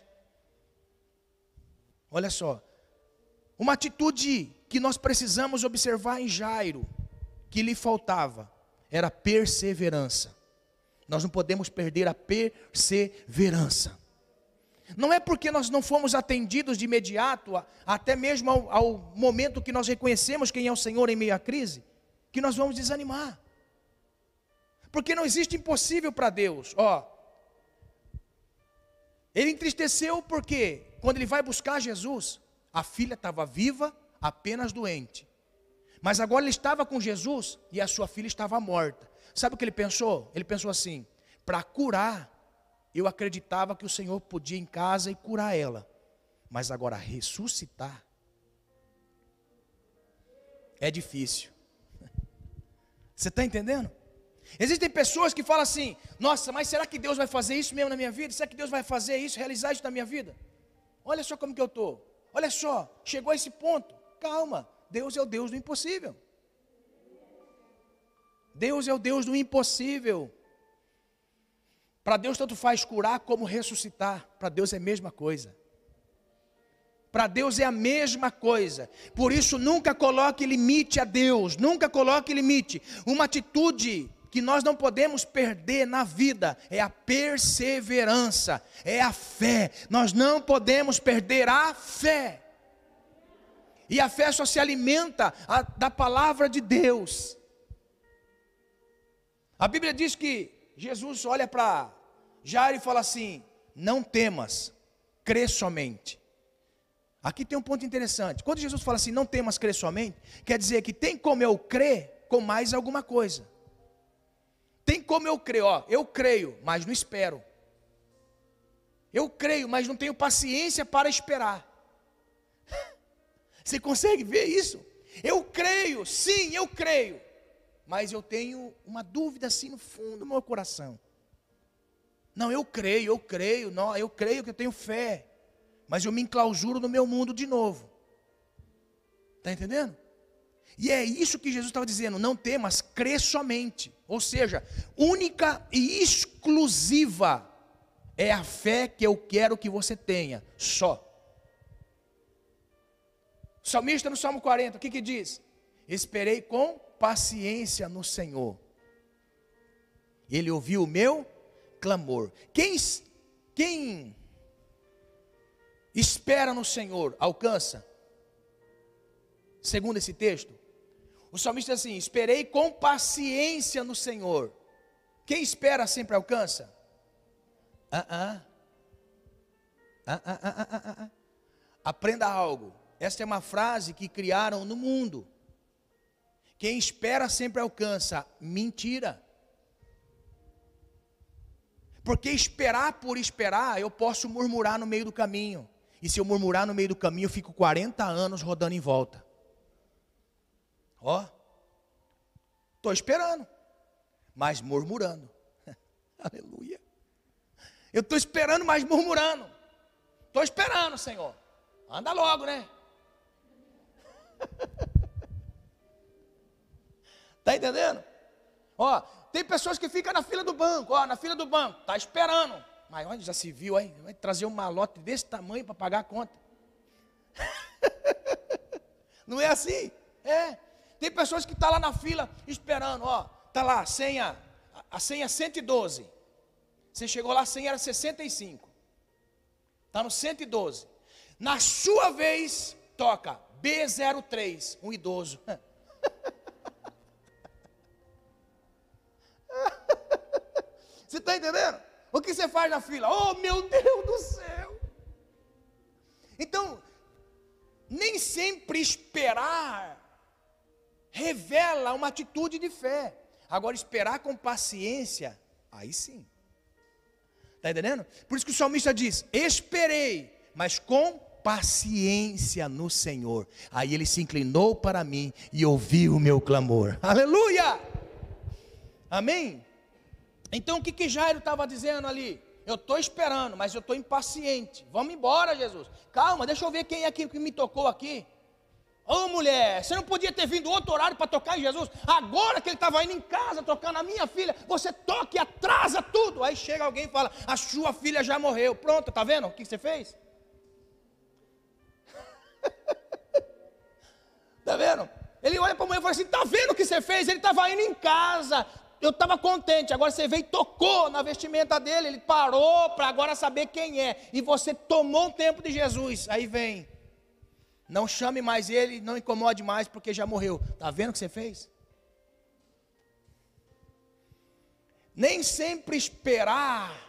Olha só, uma atitude que nós precisamos observar em Jairo, que lhe faltava, era perseverança. Nós não podemos perder a perseverança. Não é porque nós não fomos atendidos de imediato, até mesmo ao, ao momento que nós reconhecemos quem é o Senhor em meio à crise, que nós vamos desanimar. Porque não existe impossível para Deus. Ó, ele entristeceu porque quando ele vai buscar Jesus, a filha estava viva, apenas doente. Mas agora ele estava com Jesus e a sua filha estava morta. Sabe o que ele pensou? Ele pensou assim: para curar, eu acreditava que o Senhor podia ir em casa e curar ela. Mas agora ressuscitar é difícil. Você está entendendo? Existem pessoas que falam assim: Nossa, mas será que Deus vai fazer isso mesmo na minha vida? Será que Deus vai fazer isso, realizar isso na minha vida? Olha só como que eu estou. Olha só, chegou a esse ponto. Calma, Deus é o Deus do impossível. Deus é o Deus do impossível. Para Deus tanto faz curar como ressuscitar. Para Deus é a mesma coisa. Para Deus é a mesma coisa. Por isso, nunca coloque limite a Deus, nunca coloque limite. Uma atitude que nós não podemos perder na vida é a perseverança, é a fé. Nós não podemos perder a fé. E a fé só se alimenta a, da palavra de Deus. A Bíblia diz que Jesus olha para Jairo e fala assim: Não temas, crê somente. Aqui tem um ponto interessante. Quando Jesus fala assim, não temas crer somente, quer dizer que tem como eu crer com mais alguma coisa. Tem como eu crer, ó, eu creio, mas não espero. Eu creio, mas não tenho paciência para esperar. <laughs> Você consegue ver isso? Eu creio, sim, eu creio, mas eu tenho uma dúvida assim no fundo do meu coração. Não, eu creio, eu creio, não, eu creio que eu tenho fé mas eu me enclausuro no meu mundo de novo. Está entendendo? E é isso que Jesus estava dizendo: não temas, crê somente. Ou seja, única e exclusiva é a fé que eu quero que você tenha, só. O salmista no Salmo 40, o que, que diz? Esperei com paciência no Senhor. Ele ouviu o meu clamor. Quem, quem espera no Senhor, alcança. Segundo esse texto, o salmista diz assim: Esperei com paciência no Senhor. Quem espera sempre alcança? Ah, ah. Ah, ah, ah, ah, ah, ah. Aprenda algo. Esta é uma frase que criaram no mundo. Quem espera sempre alcança. Mentira. Porque esperar por esperar, eu posso murmurar no meio do caminho. E se eu murmurar no meio do caminho, eu fico 40 anos rodando em volta. Ó, estou esperando, mas murmurando. <laughs> Aleluia. Eu estou esperando, mas murmurando. Estou esperando, Senhor. Anda logo, né? Está <laughs> entendendo? Ó, tem pessoas que ficam na fila do banco, ó, na fila do banco, tá esperando. Mas olha, já se viu aí, vai trazer um malote desse tamanho para pagar a conta. <laughs> Não é assim? É. Tem pessoas que estão tá lá na fila esperando, ó, tá lá, a senha, a senha é 112. Você chegou lá, a senha era 65. Está no 112. Na sua vez, toca B03, um idoso. <laughs> Você está entendendo? O que você faz na fila? Oh, meu Deus do céu! Então, nem sempre esperar revela uma atitude de fé. Agora, esperar com paciência, aí sim. Está entendendo? Por isso que o salmista diz: Esperei, mas com paciência no Senhor. Aí ele se inclinou para mim e ouviu o meu clamor. Aleluia! Amém? Então o que, que Jairo estava dizendo ali? Eu estou esperando, mas eu estou impaciente. Vamos embora, Jesus. Calma, deixa eu ver quem é que me tocou aqui. Ô oh, mulher, você não podia ter vindo outro horário para tocar em Jesus? Agora que ele estava indo em casa tocando a minha filha, você toca e atrasa tudo. Aí chega alguém e fala: A sua filha já morreu. Pronto, tá vendo o que você fez? <laughs> tá vendo? Ele olha para a mulher e fala assim: Tá vendo o que você fez? Ele estava indo em casa, eu estava contente, agora você veio e tocou na vestimenta dele, ele parou para agora saber quem é, e você tomou o tempo de Jesus, aí vem, não chame mais ele, não incomode mais, porque já morreu, está vendo o que você fez? Nem sempre esperar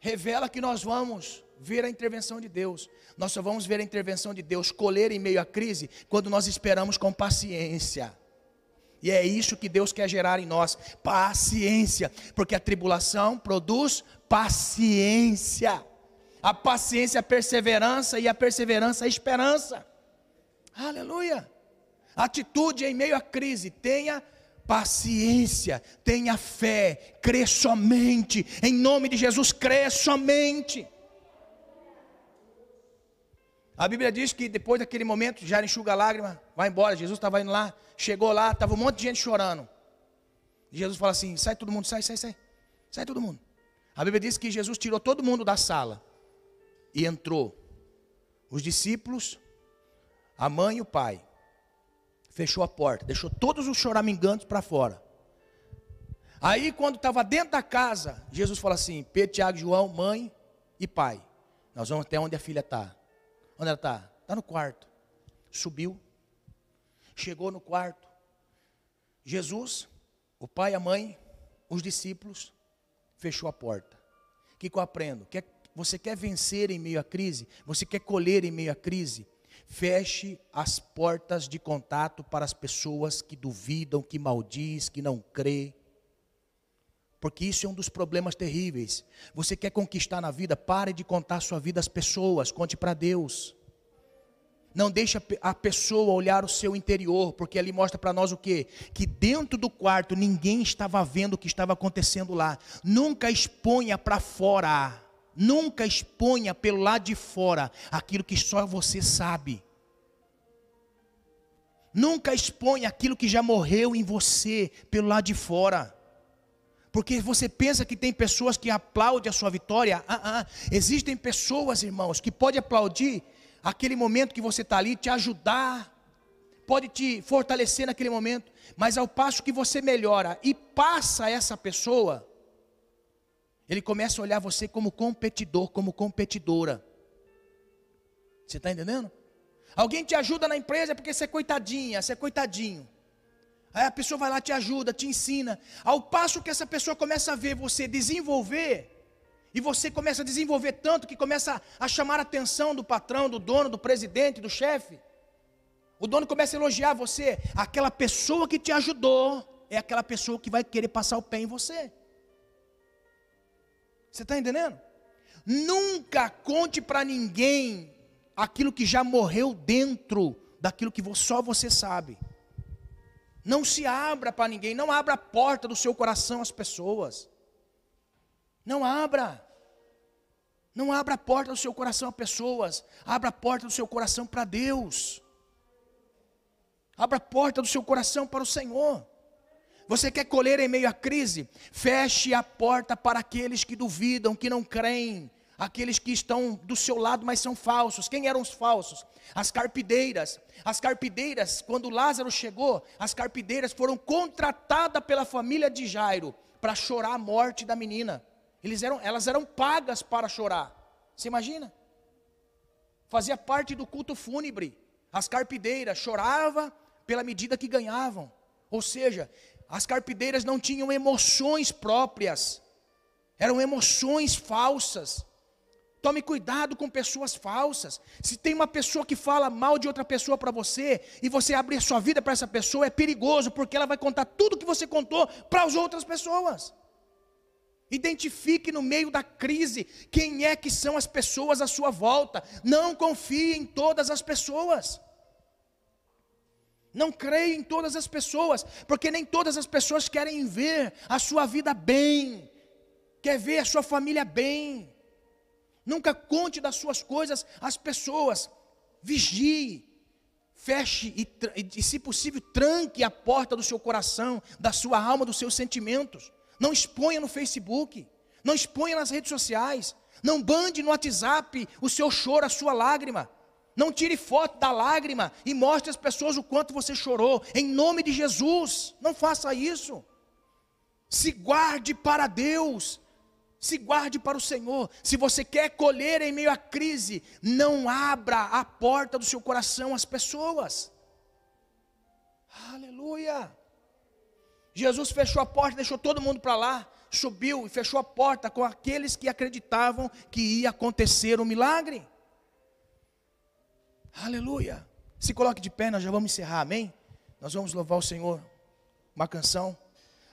revela que nós vamos ver a intervenção de Deus. Nós só vamos ver a intervenção de Deus colher em meio à crise quando nós esperamos com paciência. E é isso que Deus quer gerar em nós: paciência, porque a tribulação produz paciência. A paciência, a perseverança e a perseverança, a esperança. Aleluia. Atitude em meio à crise, tenha paciência, tenha fé, crê somente. Em nome de Jesus, crê somente. A Bíblia diz que depois daquele momento, já enxuga a lágrima, vai embora. Jesus estava indo lá, chegou lá, estava um monte de gente chorando. E Jesus fala assim: sai todo mundo, sai, sai, sai. Sai todo mundo. A Bíblia diz que Jesus tirou todo mundo da sala e entrou. Os discípulos, a mãe e o pai. Fechou a porta, deixou todos os choramingantes para fora. Aí, quando estava dentro da casa, Jesus fala assim: Pedro, Tiago, João, mãe e pai. Nós vamos até onde a filha está. Onde ela está? Está no quarto. Subiu. Chegou no quarto. Jesus O pai, a mãe, os discípulos, fechou a porta. O que, eu aprendo? Quer, você quer vencer em meio à crise? Você quer colher em meio à crise? Feche as portas de contato para as pessoas que duvidam, que maldiz, que não crê. Porque isso é um dos problemas terríveis. Você quer conquistar na vida? Pare de contar sua vida às pessoas, conte para Deus. Não deixe a pessoa olhar o seu interior, porque ali mostra para nós o quê? Que dentro do quarto ninguém estava vendo o que estava acontecendo lá. Nunca exponha para fora, nunca exponha pelo lado de fora aquilo que só você sabe. Nunca exponha aquilo que já morreu em você pelo lado de fora. Porque você pensa que tem pessoas que aplaudem a sua vitória. Ah, ah. Existem pessoas, irmãos, que podem aplaudir aquele momento que você está ali, te ajudar, pode te fortalecer naquele momento, mas ao passo que você melhora e passa essa pessoa, ele começa a olhar você como competidor, como competidora. Você está entendendo? Alguém te ajuda na empresa porque você é coitadinha, você é coitadinho. Aí a pessoa vai lá, te ajuda, te ensina. Ao passo que essa pessoa começa a ver você desenvolver, e você começa a desenvolver tanto que começa a chamar a atenção do patrão, do dono, do presidente, do chefe. O dono começa a elogiar você. Aquela pessoa que te ajudou é aquela pessoa que vai querer passar o pé em você. Você está entendendo? Nunca conte para ninguém aquilo que já morreu dentro daquilo que só você sabe. Não se abra para ninguém, não abra a porta do seu coração às pessoas. Não abra. Não abra a porta do seu coração a pessoas. Abra a porta do seu coração para Deus. Abra a porta do seu coração para o Senhor. Você quer colher em meio à crise? Feche a porta para aqueles que duvidam, que não creem, aqueles que estão do seu lado, mas são falsos. Quem eram os falsos? As carpideiras. As carpideiras, quando Lázaro chegou, as carpideiras foram contratadas pela família de Jairo para chorar a morte da menina. Eles eram, elas eram pagas para chorar. Você imagina? Fazia parte do culto fúnebre. As carpideiras choravam pela medida que ganhavam. Ou seja, as carpideiras não tinham emoções próprias. Eram emoções falsas. Tome cuidado com pessoas falsas. Se tem uma pessoa que fala mal de outra pessoa para você e você abrir sua vida para essa pessoa, é perigoso, porque ela vai contar tudo que você contou para as outras pessoas. Identifique no meio da crise quem é que são as pessoas à sua volta. Não confie em todas as pessoas. Não creia em todas as pessoas, porque nem todas as pessoas querem ver a sua vida bem, quer ver a sua família bem. Nunca conte das suas coisas às pessoas. Vigie, feche e, e, se possível, tranque a porta do seu coração, da sua alma, dos seus sentimentos. Não exponha no Facebook, não exponha nas redes sociais, não bande no WhatsApp o seu choro, a sua lágrima. Não tire foto da lágrima e mostre às pessoas o quanto você chorou. Em nome de Jesus, não faça isso. Se guarde para Deus. Se guarde para o Senhor. Se você quer colher em meio à crise, não abra a porta do seu coração às pessoas. Aleluia. Jesus fechou a porta, deixou todo mundo para lá, subiu e fechou a porta com aqueles que acreditavam que ia acontecer um milagre. Aleluia. Se coloque de pé, nós já vamos encerrar, amém? Nós vamos louvar o Senhor. Uma canção.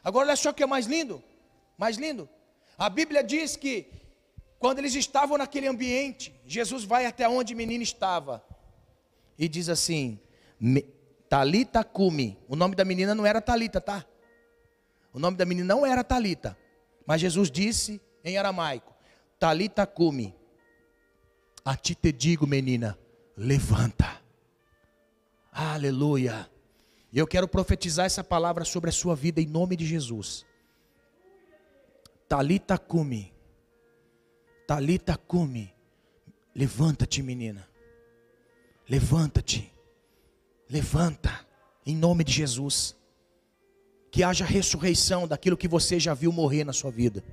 Agora olha só o que é mais lindo. Mais lindo. A Bíblia diz que quando eles estavam naquele ambiente, Jesus vai até onde o menino estava e diz assim: Talita Kumi. O nome da menina não era Talita, tá? O nome da menina não era Talita, mas Jesus disse em aramaico: Talita cumi. A ti te digo, menina, levanta. Aleluia. Eu quero profetizar essa palavra sobre a sua vida em nome de Jesus. Talita cumi. Talita cumi. Levanta-te, menina. Levanta-te. Levanta em nome de Jesus que haja ressurreição daquilo que você já viu morrer na sua vida.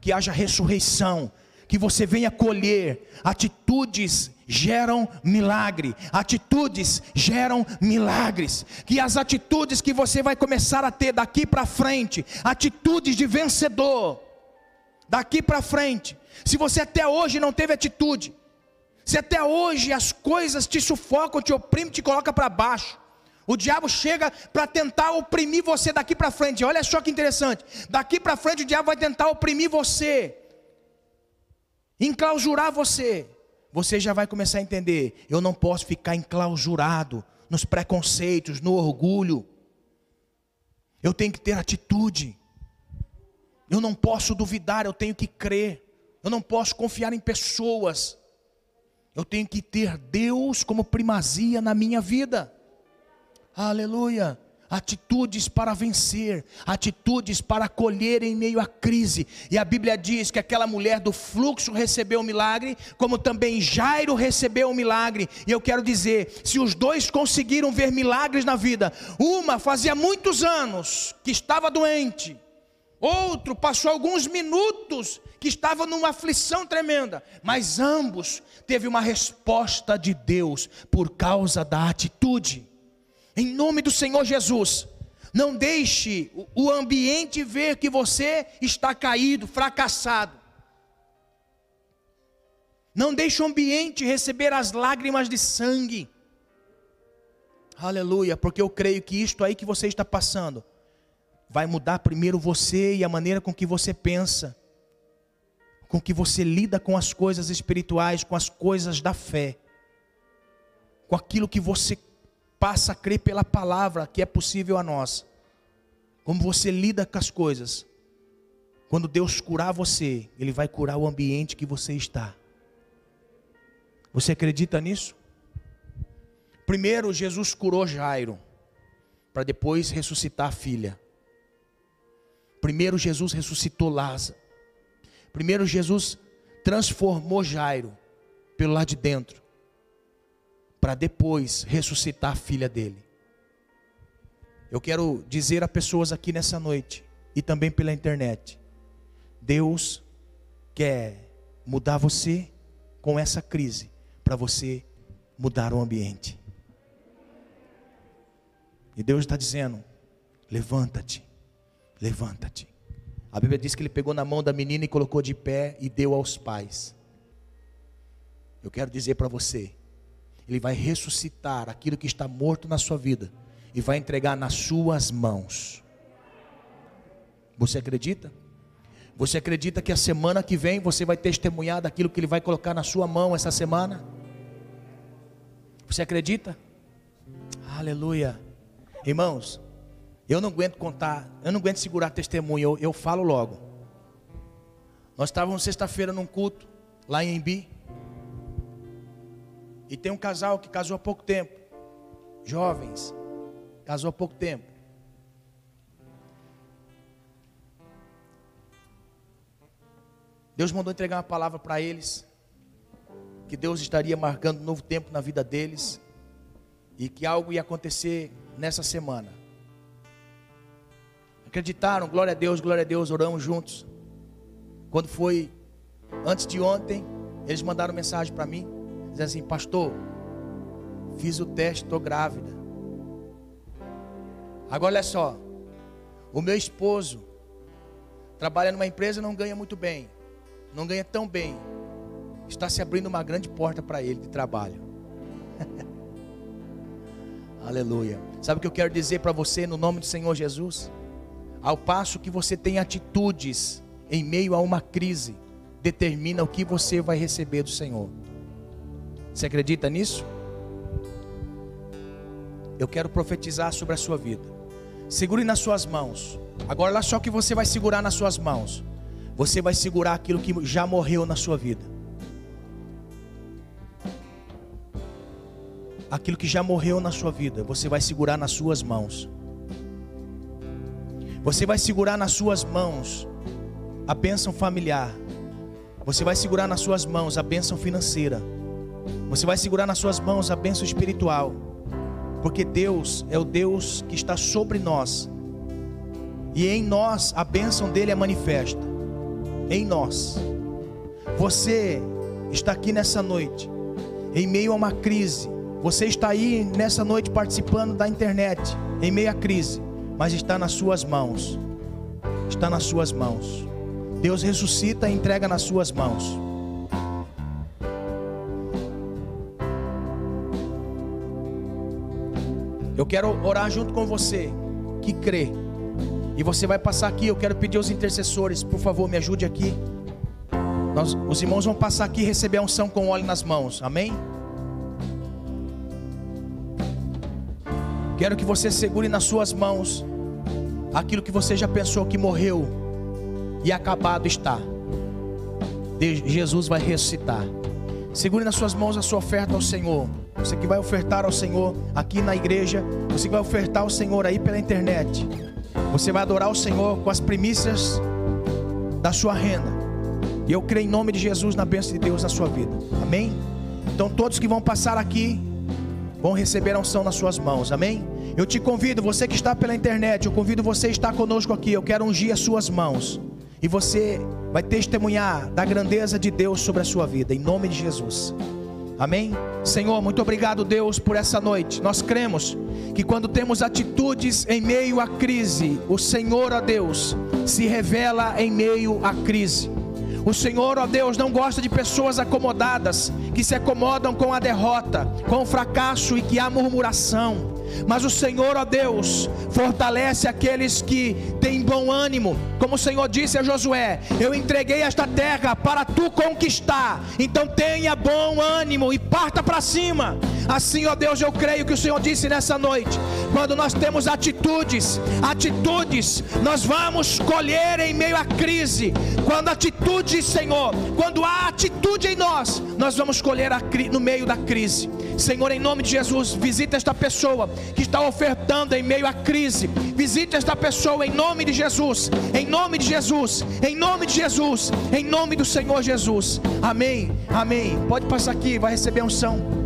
Que haja ressurreição, que você venha colher atitudes geram milagre, atitudes geram milagres. Que as atitudes que você vai começar a ter daqui para frente, atitudes de vencedor, daqui para frente. Se você até hoje não teve atitude, se até hoje as coisas te sufocam, te oprimem, te colocam para baixo, o diabo chega para tentar oprimir você daqui para frente. Olha só que interessante. Daqui para frente o diabo vai tentar oprimir você, enclausurar você. Você já vai começar a entender: eu não posso ficar enclausurado nos preconceitos, no orgulho. Eu tenho que ter atitude. Eu não posso duvidar, eu tenho que crer. Eu não posso confiar em pessoas. Eu tenho que ter Deus como primazia na minha vida. Aleluia. Atitudes para vencer, atitudes para acolher em meio à crise. E a Bíblia diz que aquela mulher do fluxo recebeu o milagre, como também Jairo recebeu o milagre. E eu quero dizer: se os dois conseguiram ver milagres na vida, uma fazia muitos anos que estava doente, outro passou alguns minutos que estava numa aflição tremenda, mas ambos teve uma resposta de Deus por causa da atitude. Em nome do Senhor Jesus, não deixe o ambiente ver que você está caído, fracassado. Não deixe o ambiente receber as lágrimas de sangue. Aleluia, porque eu creio que isto aí que você está passando vai mudar primeiro você e a maneira com que você pensa, com que você lida com as coisas espirituais, com as coisas da fé, com aquilo que você passa a crer pela palavra que é possível a nós. Como você lida com as coisas. Quando Deus curar você, Ele vai curar o ambiente que você está. Você acredita nisso? Primeiro, Jesus curou Jairo, para depois ressuscitar a filha. Primeiro, Jesus ressuscitou Lázaro. Primeiro, Jesus transformou Jairo pelo lado de dentro para depois ressuscitar a filha dele. Eu quero dizer a pessoas aqui nessa noite e também pela internet: Deus quer mudar você com essa crise para você mudar o ambiente. E Deus está dizendo: levanta-te, levanta-te. A Bíblia diz que ele pegou na mão da menina e colocou de pé e deu aos pais. Eu quero dizer para você, ele vai ressuscitar aquilo que está morto na sua vida e vai entregar nas suas mãos. Você acredita? Você acredita que a semana que vem você vai testemunhar daquilo que Ele vai colocar na sua mão essa semana? Você acredita? Aleluia. Irmãos, eu não aguento contar, eu não aguento segurar testemunho, eu, eu falo logo. Nós estávamos sexta-feira num culto, lá em Embi. E tem um casal que casou há pouco tempo. Jovens, casou há pouco tempo. Deus mandou entregar uma palavra para eles. Que Deus estaria marcando um novo tempo na vida deles. E que algo ia acontecer nessa semana. Acreditaram, glória a Deus, glória a Deus, oramos juntos. Quando foi antes de ontem, eles mandaram mensagem para mim. Diz assim, pastor, fiz o teste, estou grávida. Agora olha só, o meu esposo trabalha numa empresa não ganha muito bem, não ganha tão bem. Está se abrindo uma grande porta para ele de trabalho. <laughs> Aleluia. Sabe o que eu quero dizer para você no nome do Senhor Jesus? Ao passo que você tem atitudes em meio a uma crise, determina o que você vai receber do Senhor. Você acredita nisso? Eu quero profetizar sobre a sua vida. Segure nas suas mãos. Agora, lá só que você vai segurar nas suas mãos. Você vai segurar aquilo que já morreu na sua vida. Aquilo que já morreu na sua vida, você vai segurar nas suas mãos. Você vai segurar nas suas mãos a bênção familiar. Você vai segurar nas suas mãos a bênção financeira. Você vai segurar nas suas mãos a bênção espiritual, porque Deus é o Deus que está sobre nós, e em nós a bênção dele é manifesta. Em nós, você está aqui nessa noite, em meio a uma crise. Você está aí nessa noite participando da internet, em meio à crise, mas está nas suas mãos. Está nas suas mãos. Deus ressuscita e entrega nas suas mãos. Quero orar junto com você que crê. E você vai passar aqui. Eu quero pedir aos intercessores, por favor, me ajude aqui. Nós, os irmãos vão passar aqui e receber a unção com óleo nas mãos. Amém? Quero que você segure nas suas mãos aquilo que você já pensou que morreu e acabado está. Jesus vai ressuscitar. Segure nas suas mãos a sua oferta ao Senhor. Você que vai ofertar ao Senhor aqui na igreja, você vai ofertar ao Senhor aí pela internet. Você vai adorar o Senhor com as primícias da sua renda. E eu creio em nome de Jesus na bênção de Deus na sua vida. Amém? Então todos que vão passar aqui vão receber a unção nas suas mãos. Amém? Eu te convido, você que está pela internet, eu convido você a estar conosco aqui. Eu quero ungir as suas mãos. E você vai testemunhar da grandeza de Deus sobre a sua vida, em nome de Jesus. Amém? Senhor, muito obrigado, Deus, por essa noite. Nós cremos que quando temos atitudes em meio à crise, o Senhor, ó Deus, se revela em meio à crise. O Senhor, ó Deus, não gosta de pessoas acomodadas, que se acomodam com a derrota, com o fracasso e que há murmuração. Mas o Senhor, ó Deus, fortalece aqueles que têm bom ânimo. Como o Senhor disse a Josué: Eu entreguei esta terra para tu conquistar. Então tenha bom ânimo e parta para cima. Assim, ó Deus, eu creio que o Senhor disse nessa noite: quando nós temos atitudes, atitudes, nós vamos colher em meio à crise. Quando atitude, Senhor, quando há atitude em nós, nós vamos colher no meio da crise. Senhor, em nome de Jesus, visita esta pessoa que está ofertando em meio à crise. Visita esta pessoa em nome de Jesus. Em nome de Jesus. Em nome de Jesus. Em nome do Senhor Jesus. Amém. Amém. Pode passar aqui, vai receber unção.